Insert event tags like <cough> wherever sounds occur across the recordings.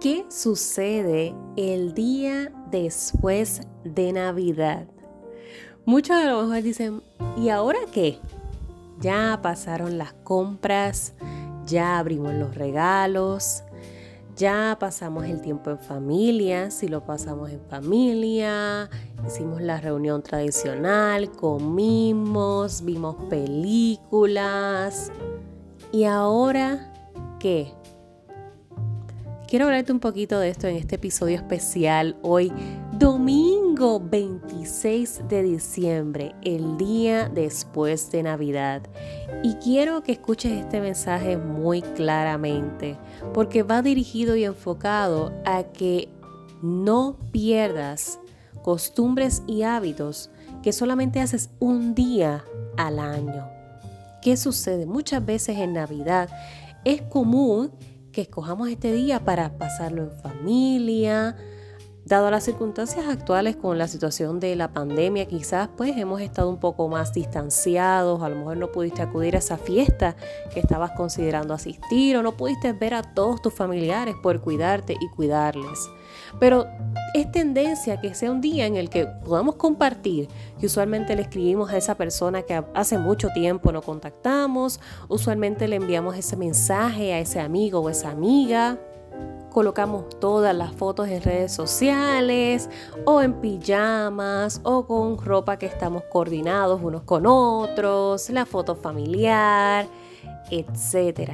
¿Qué sucede el día después de Navidad? Muchos de los mejor dicen, ¿y ahora qué? Ya pasaron las compras, ya abrimos los regalos, ya pasamos el tiempo en familia, si lo pasamos en familia, hicimos la reunión tradicional, comimos, vimos películas. ¿Y ahora qué? Quiero hablarte un poquito de esto en este episodio especial hoy, domingo 26 de diciembre, el día después de Navidad. Y quiero que escuches este mensaje muy claramente, porque va dirigido y enfocado a que no pierdas costumbres y hábitos que solamente haces un día al año. ¿Qué sucede? Muchas veces en Navidad es común que escojamos este día para pasarlo en familia. Dado las circunstancias actuales con la situación de la pandemia, quizás pues hemos estado un poco más distanciados, a lo mejor no pudiste acudir a esa fiesta que estabas considerando asistir o no pudiste ver a todos tus familiares por cuidarte y cuidarles. Pero es tendencia que sea un día en el que podamos compartir, que usualmente le escribimos a esa persona que hace mucho tiempo no contactamos, usualmente le enviamos ese mensaje a ese amigo o esa amiga, colocamos todas las fotos en redes sociales o en pijamas o con ropa que estamos coordinados unos con otros, la foto familiar, etc.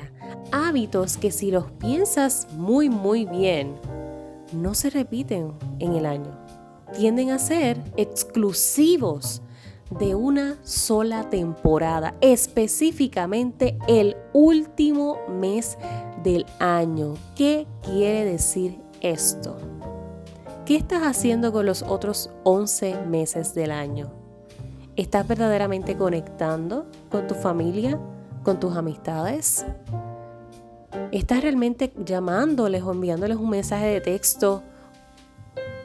Hábitos que si los piensas muy muy bien, no se repiten en el año. Tienden a ser exclusivos de una sola temporada, específicamente el último mes del año. ¿Qué quiere decir esto? ¿Qué estás haciendo con los otros 11 meses del año? ¿Estás verdaderamente conectando con tu familia, con tus amistades? ¿Estás realmente llamándoles o enviándoles un mensaje de texto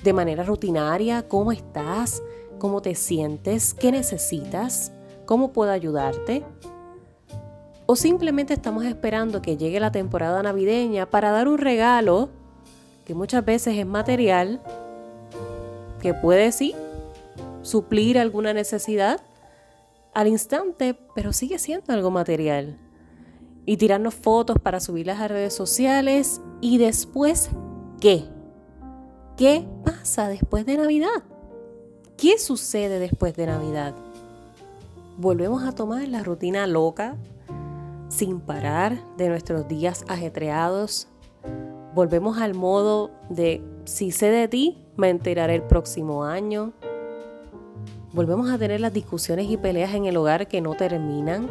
de manera rutinaria? ¿Cómo estás? ¿Cómo te sientes? ¿Qué necesitas? ¿Cómo puedo ayudarte? ¿O simplemente estamos esperando que llegue la temporada navideña para dar un regalo que muchas veces es material, que puede sí suplir alguna necesidad al instante, pero sigue siendo algo material? y tirarnos fotos para subirlas a redes sociales. ¿Y después qué? ¿Qué pasa después de Navidad? ¿Qué sucede después de Navidad? Volvemos a tomar la rutina loca, sin parar de nuestros días ajetreados. Volvemos al modo de si sé de ti, me enteraré el próximo año. Volvemos a tener las discusiones y peleas en el hogar que no terminan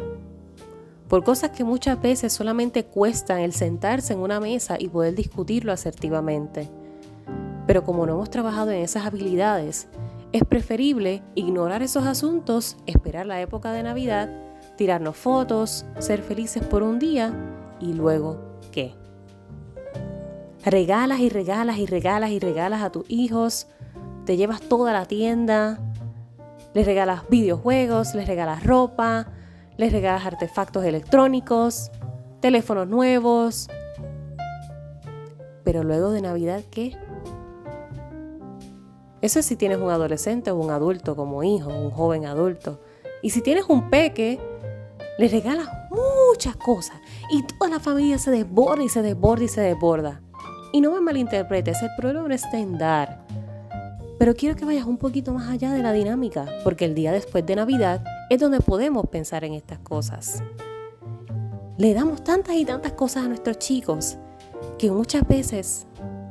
por cosas que muchas veces solamente cuestan el sentarse en una mesa y poder discutirlo asertivamente. Pero como no hemos trabajado en esas habilidades, es preferible ignorar esos asuntos, esperar la época de Navidad, tirarnos fotos, ser felices por un día y luego ¿qué? Regalas y regalas y regalas y regalas a tus hijos, te llevas toda la tienda, les regalas videojuegos, les regalas ropa, les regalas artefactos electrónicos, teléfonos nuevos. Pero luego de Navidad, ¿qué? Eso es si tienes un adolescente o un adulto como hijo, un joven adulto. Y si tienes un peque, le regalas muchas cosas. Y toda la familia se desborda y se desborda y se desborda. Y no me malinterpretes, el problema está en dar. Pero quiero que vayas un poquito más allá de la dinámica, porque el día después de Navidad es donde podemos pensar en estas cosas. Le damos tantas y tantas cosas a nuestros chicos que muchas veces,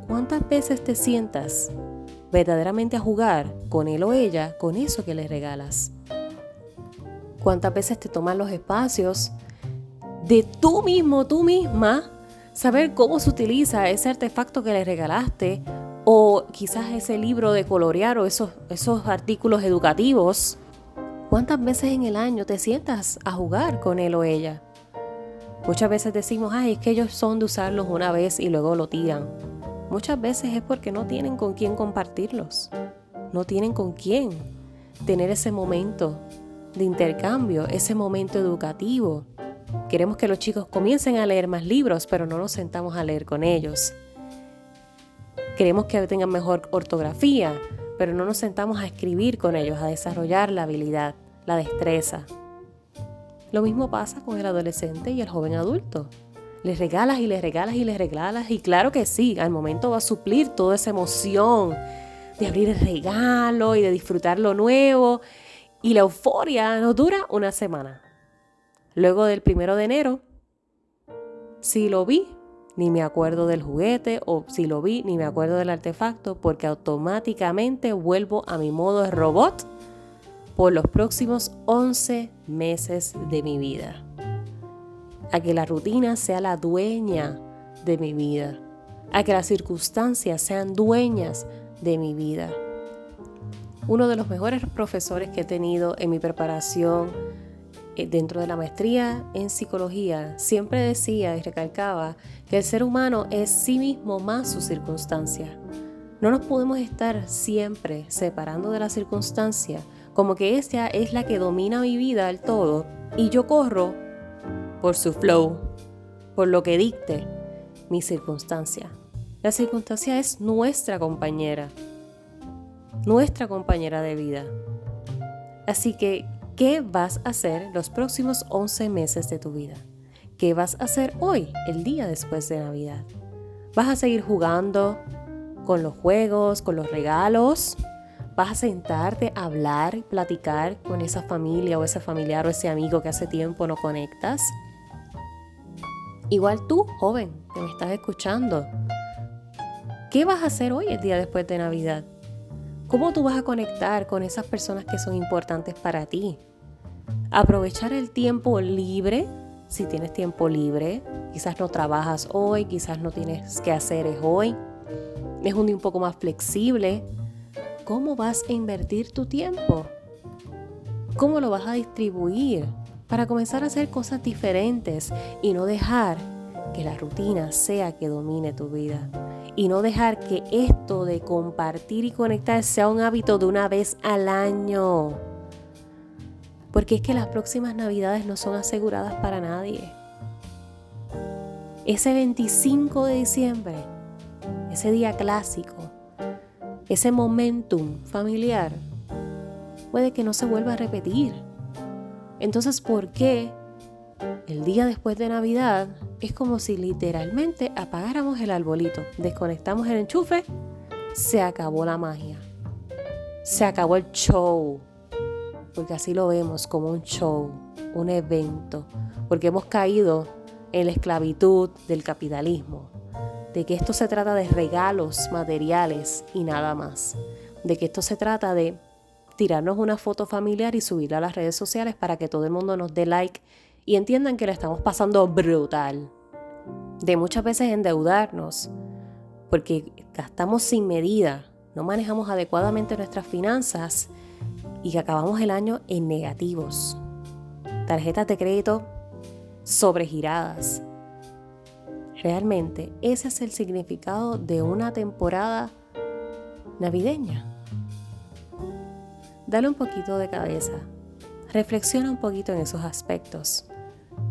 ¿cuántas veces te sientas verdaderamente a jugar con él o ella con eso que les regalas? ¿Cuántas veces te toman los espacios de tú mismo, tú misma, saber cómo se utiliza ese artefacto que le regalaste o quizás ese libro de colorear o esos, esos artículos educativos ¿Cuántas veces en el año te sientas a jugar con él o ella? Muchas veces decimos, ay, es que ellos son de usarlos una vez y luego lo tiran. Muchas veces es porque no tienen con quién compartirlos. No tienen con quién tener ese momento de intercambio, ese momento educativo. Queremos que los chicos comiencen a leer más libros, pero no nos sentamos a leer con ellos. Queremos que tengan mejor ortografía, pero no nos sentamos a escribir con ellos, a desarrollar la habilidad, la destreza. Lo mismo pasa con el adolescente y el joven adulto. Les regalas y les regalas y les regalas y claro que sí, al momento va a suplir toda esa emoción de abrir el regalo y de disfrutar lo nuevo y la euforia no dura una semana. Luego del primero de enero, si lo vi, ni me acuerdo del juguete o si lo vi ni me acuerdo del artefacto porque automáticamente vuelvo a mi modo de robot por los próximos 11 meses de mi vida. A que la rutina sea la dueña de mi vida. A que las circunstancias sean dueñas de mi vida. Uno de los mejores profesores que he tenido en mi preparación eh, dentro de la maestría en psicología siempre decía y recalcaba que el ser humano es sí mismo más su circunstancia. No nos podemos estar siempre separando de la circunstancia como que esta es la que domina mi vida del todo y yo corro por su flow, por lo que dicte mi circunstancia. La circunstancia es nuestra compañera, nuestra compañera de vida. Así que ¿Qué vas a hacer los próximos 11 meses de tu vida? ¿Qué vas a hacer hoy, el día después de Navidad? ¿Vas a seguir jugando con los juegos, con los regalos? ¿Vas a sentarte a hablar y platicar con esa familia o ese familiar o ese amigo que hace tiempo no conectas? Igual tú, joven, que me estás escuchando. ¿Qué vas a hacer hoy, el día después de Navidad? ¿Cómo tú vas a conectar con esas personas que son importantes para ti? Aprovechar el tiempo libre, si tienes tiempo libre, quizás no trabajas hoy, quizás no tienes que hacer hoy, es un día un poco más flexible. ¿Cómo vas a invertir tu tiempo? ¿Cómo lo vas a distribuir para comenzar a hacer cosas diferentes y no dejar que la rutina sea que domine tu vida? Y no dejar que esto de compartir y conectar sea un hábito de una vez al año. Porque es que las próximas navidades no son aseguradas para nadie. Ese 25 de diciembre, ese día clásico, ese momentum familiar, puede que no se vuelva a repetir. Entonces, ¿por qué el día después de Navidad es como si literalmente apagáramos el arbolito, desconectamos el enchufe, se acabó la magia. Se acabó el show. Porque así lo vemos como un show, un evento. Porque hemos caído en la esclavitud del capitalismo. De que esto se trata de regalos materiales y nada más. De que esto se trata de tirarnos una foto familiar y subirla a las redes sociales para que todo el mundo nos dé like y entiendan que le estamos pasando brutal. De muchas veces endeudarnos, porque gastamos sin medida, no manejamos adecuadamente nuestras finanzas y que acabamos el año en negativos. Tarjetas de crédito sobregiradas. Realmente ese es el significado de una temporada navideña. Dale un poquito de cabeza. Reflexiona un poquito en esos aspectos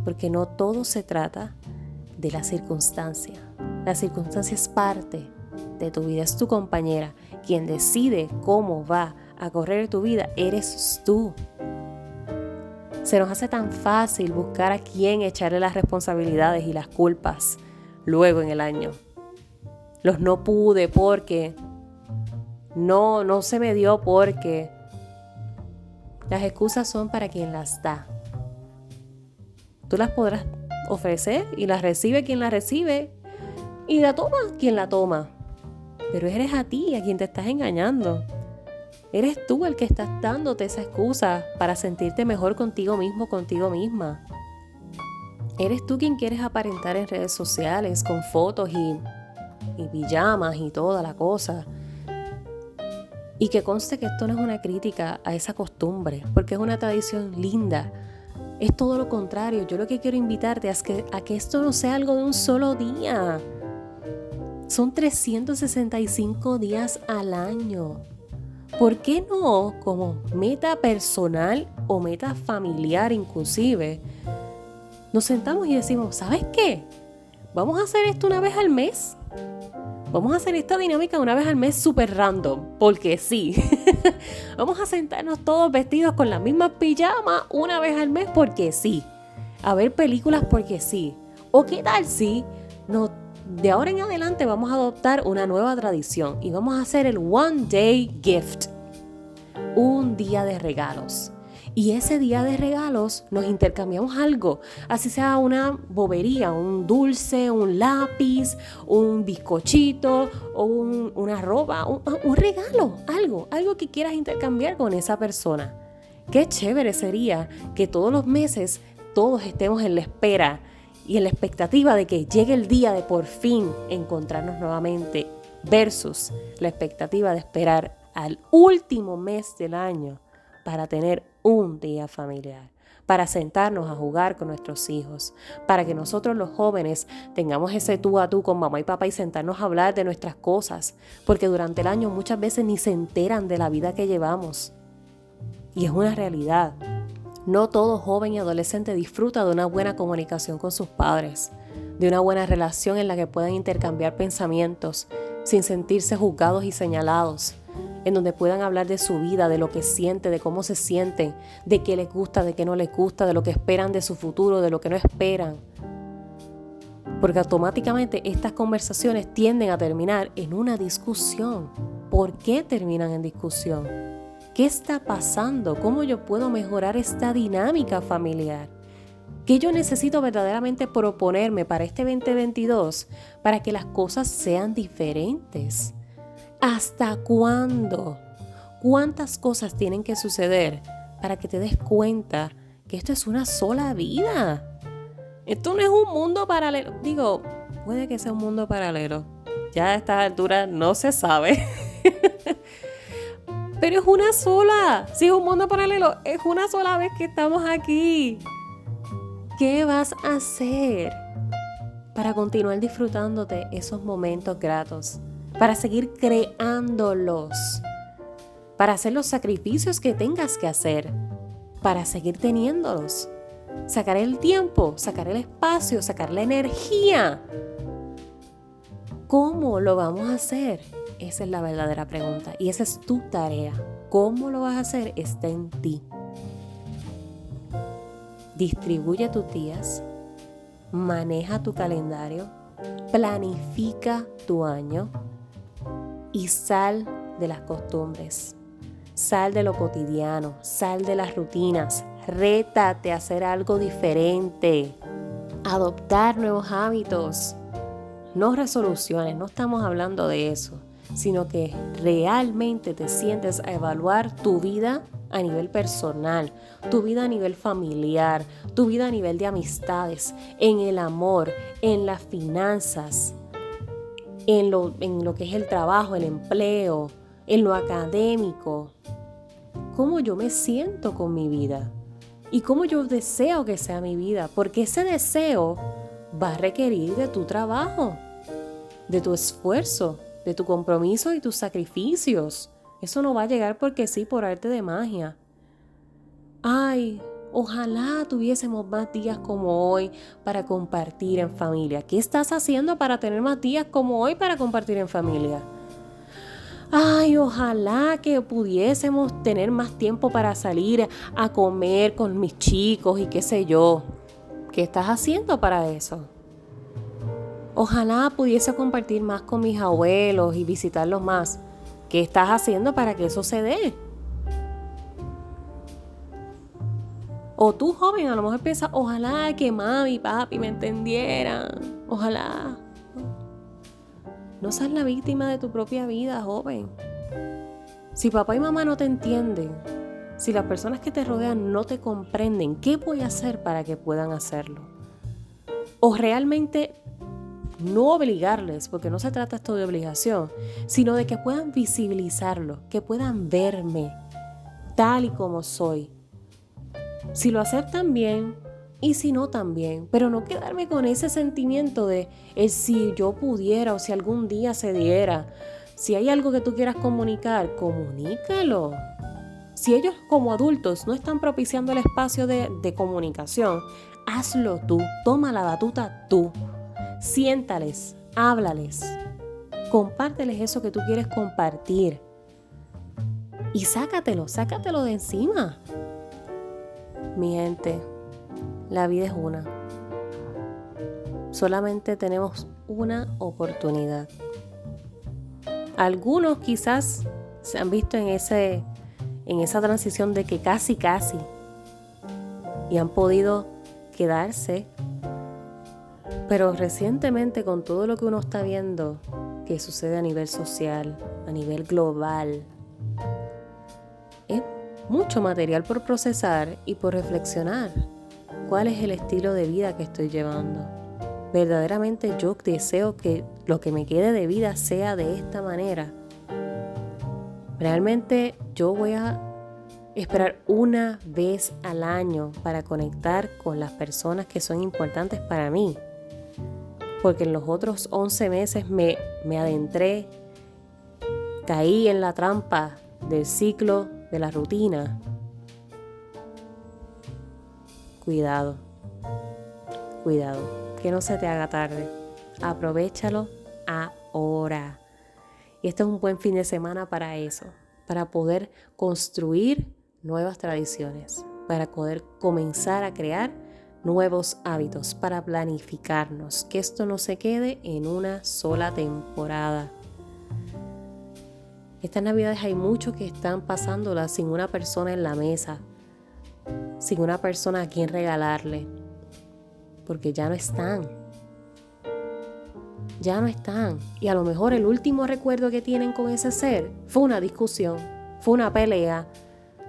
porque no todo se trata de la circunstancia. La circunstancia es parte de tu vida, es tu compañera. Quien decide cómo va a correr tu vida eres tú. Se nos hace tan fácil buscar a quién echarle las responsabilidades y las culpas luego en el año. Los no pude porque, no, no se me dio porque. Las excusas son para quien las da. Tú las podrás ofrecer y las recibe quien las recibe y la toma quien la toma. Pero eres a ti a quien te estás engañando. Eres tú el que estás dándote esa excusa para sentirte mejor contigo mismo, contigo misma. Eres tú quien quieres aparentar en redes sociales con fotos y, y pijamas y toda la cosa. Y que conste que esto no es una crítica a esa costumbre, porque es una tradición linda es todo lo contrario. Yo lo que quiero invitarte es que, a que esto no sea algo de un solo día. Son 365 días al año. ¿Por qué no como meta personal o meta familiar inclusive? Nos sentamos y decimos, ¿sabes qué? Vamos a hacer esto una vez al mes. Vamos a hacer esta dinámica una vez al mes súper random, porque sí. <laughs> Vamos a sentarnos todos vestidos con las mismas pijamas una vez al mes, porque sí. A ver películas, porque sí. ¿O qué tal si no, de ahora en adelante vamos a adoptar una nueva tradición y vamos a hacer el One Day Gift? Un día de regalos. Y ese día de regalos nos intercambiamos algo, así sea una bobería, un dulce, un lápiz, un bizcochito o una ropa, un, un regalo, algo, algo que quieras intercambiar con esa persona. Qué chévere sería que todos los meses todos estemos en la espera y en la expectativa de que llegue el día de por fin encontrarnos nuevamente versus la expectativa de esperar al último mes del año para tener un día familiar, para sentarnos a jugar con nuestros hijos, para que nosotros los jóvenes tengamos ese tú a tú con mamá y papá y sentarnos a hablar de nuestras cosas, porque durante el año muchas veces ni se enteran de la vida que llevamos. Y es una realidad. No todo joven y adolescente disfruta de una buena comunicación con sus padres, de una buena relación en la que puedan intercambiar pensamientos sin sentirse juzgados y señalados, en donde puedan hablar de su vida, de lo que siente, de cómo se sienten, de qué les gusta, de qué no les gusta, de lo que esperan de su futuro, de lo que no esperan. Porque automáticamente estas conversaciones tienden a terminar en una discusión. ¿Por qué terminan en discusión? ¿Qué está pasando? ¿Cómo yo puedo mejorar esta dinámica familiar? ¿Qué yo necesito verdaderamente proponerme para este 2022 para que las cosas sean diferentes? ¿Hasta cuándo? ¿Cuántas cosas tienen que suceder para que te des cuenta que esto es una sola vida? Esto no es un mundo paralelo. Digo, puede que sea un mundo paralelo. Ya a esta altura no se sabe. <laughs> Pero es una sola. Si es un mundo paralelo, es una sola vez que estamos aquí. ¿Qué vas a hacer para continuar disfrutándote esos momentos gratos? Para seguir creándolos, para hacer los sacrificios que tengas que hacer, para seguir teniéndolos. Sacar el tiempo, sacar el espacio, sacar la energía. ¿Cómo lo vamos a hacer? Esa es la verdadera pregunta y esa es tu tarea. ¿Cómo lo vas a hacer? Está en ti. Distribuye tus días, maneja tu calendario, planifica tu año, y sal de las costumbres. Sal de lo cotidiano, sal de las rutinas, rétate a hacer algo diferente, adoptar nuevos hábitos. No resoluciones, no estamos hablando de eso, sino que realmente te sientes a evaluar tu vida a nivel personal, tu vida a nivel familiar, tu vida a nivel de amistades, en el amor, en las finanzas, en lo, en lo que es el trabajo, el empleo, en lo académico. Cómo yo me siento con mi vida y cómo yo deseo que sea mi vida, porque ese deseo va a requerir de tu trabajo, de tu esfuerzo, de tu compromiso y tus sacrificios. Eso no va a llegar porque sí, por arte de magia. Ay, Ojalá tuviésemos más días como hoy para compartir en familia. ¿Qué estás haciendo para tener más días como hoy para compartir en familia? Ay, ojalá que pudiésemos tener más tiempo para salir a comer con mis chicos y qué sé yo. ¿Qué estás haciendo para eso? Ojalá pudiese compartir más con mis abuelos y visitarlos más. ¿Qué estás haciendo para que eso se dé? O tú joven a lo mejor piensas, ojalá que mami papi me entendieran. Ojalá. No seas la víctima de tu propia vida, joven. Si papá y mamá no te entienden, si las personas que te rodean no te comprenden, ¿qué voy a hacer para que puedan hacerlo? O realmente no obligarles, porque no se trata esto de obligación, sino de que puedan visibilizarlo, que puedan verme tal y como soy, si lo aceptan bien y si no también, pero no quedarme con ese sentimiento de el si yo pudiera o si algún día se diera. Si hay algo que tú quieras comunicar, comunícalo. Si ellos como adultos no están propiciando el espacio de, de comunicación, hazlo tú, toma la batuta tú. Siéntales, háblales. compárteles eso que tú quieres compartir. Y sácatelo, sácatelo de encima. Mi gente, la vida es una. Solamente tenemos una oportunidad. Algunos quizás se han visto en, ese, en esa transición de que casi, casi, y han podido quedarse. Pero recientemente con todo lo que uno está viendo que sucede a nivel social, a nivel global, mucho material por procesar y por reflexionar. ¿Cuál es el estilo de vida que estoy llevando? Verdaderamente yo deseo que lo que me quede de vida sea de esta manera. Realmente yo voy a esperar una vez al año para conectar con las personas que son importantes para mí. Porque en los otros 11 meses me, me adentré, caí en la trampa del ciclo de la rutina. Cuidado, cuidado, que no se te haga tarde. Aprovechalo ahora. Y este es un buen fin de semana para eso, para poder construir nuevas tradiciones, para poder comenzar a crear nuevos hábitos, para planificarnos, que esto no se quede en una sola temporada. Estas navidades hay muchos que están pasándolas sin una persona en la mesa, sin una persona a quien regalarle, porque ya no están. Ya no están. Y a lo mejor el último recuerdo que tienen con ese ser fue una discusión, fue una pelea,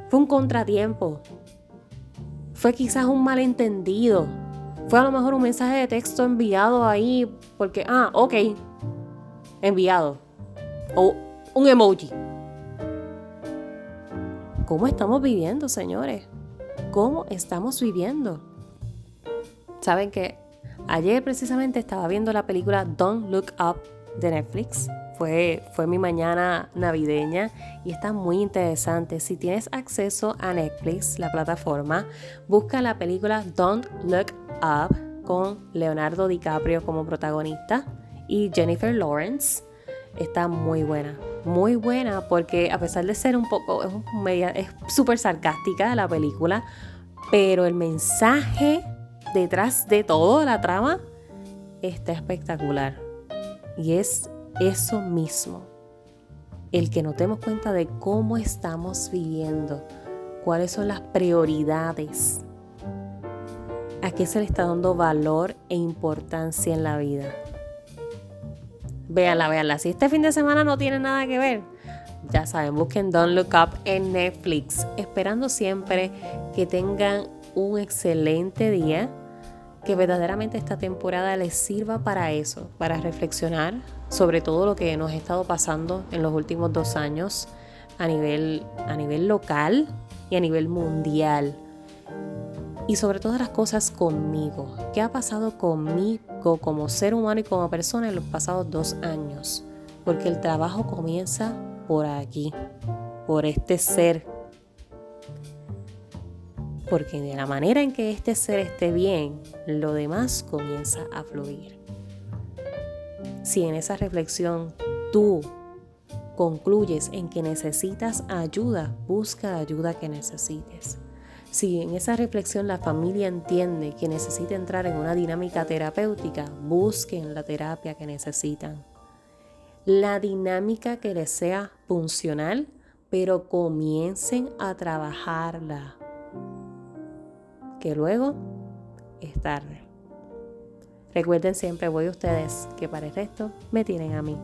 fue un contratiempo. Fue quizás un malentendido. Fue a lo mejor un mensaje de texto enviado ahí porque, ah, ok, enviado. O un emoji. ¿Cómo estamos viviendo, señores? ¿Cómo estamos viviendo? Saben que ayer precisamente estaba viendo la película Don't Look Up de Netflix fue, mi mañana navideña y está muy interesante. Si tienes acceso a Netflix, la plataforma, busca la película Don't Look Up con Leonardo DiCaprio como protagonista y Jennifer Lawrence. Está muy buena, muy buena porque a pesar de ser un poco, es súper sarcástica la película, pero el mensaje detrás de todo la trama está espectacular. Y es eso mismo. El que nos demos cuenta de cómo estamos viviendo, cuáles son las prioridades, a qué se le está dando valor e importancia en la vida. Véanla, véanla. Si este fin de semana no tiene nada que ver, ya saben, busquen Don't Look Up en Netflix. Esperando siempre que tengan un excelente día, que verdaderamente esta temporada les sirva para eso, para reflexionar sobre todo lo que nos ha estado pasando en los últimos dos años a nivel, a nivel local y a nivel mundial. Y sobre todas las cosas conmigo. ¿Qué ha pasado conmigo como ser humano y como persona en los pasados dos años? Porque el trabajo comienza por aquí, por este ser. Porque de la manera en que este ser esté bien, lo demás comienza a fluir. Si en esa reflexión tú concluyes en que necesitas ayuda, busca ayuda que necesites. Si en esa reflexión la familia entiende que necesita entrar en una dinámica terapéutica, busquen la terapia que necesitan. La dinámica que les sea funcional, pero comiencen a trabajarla. Que luego es tarde. Recuerden siempre, voy a ustedes, que para el resto me tienen a mí.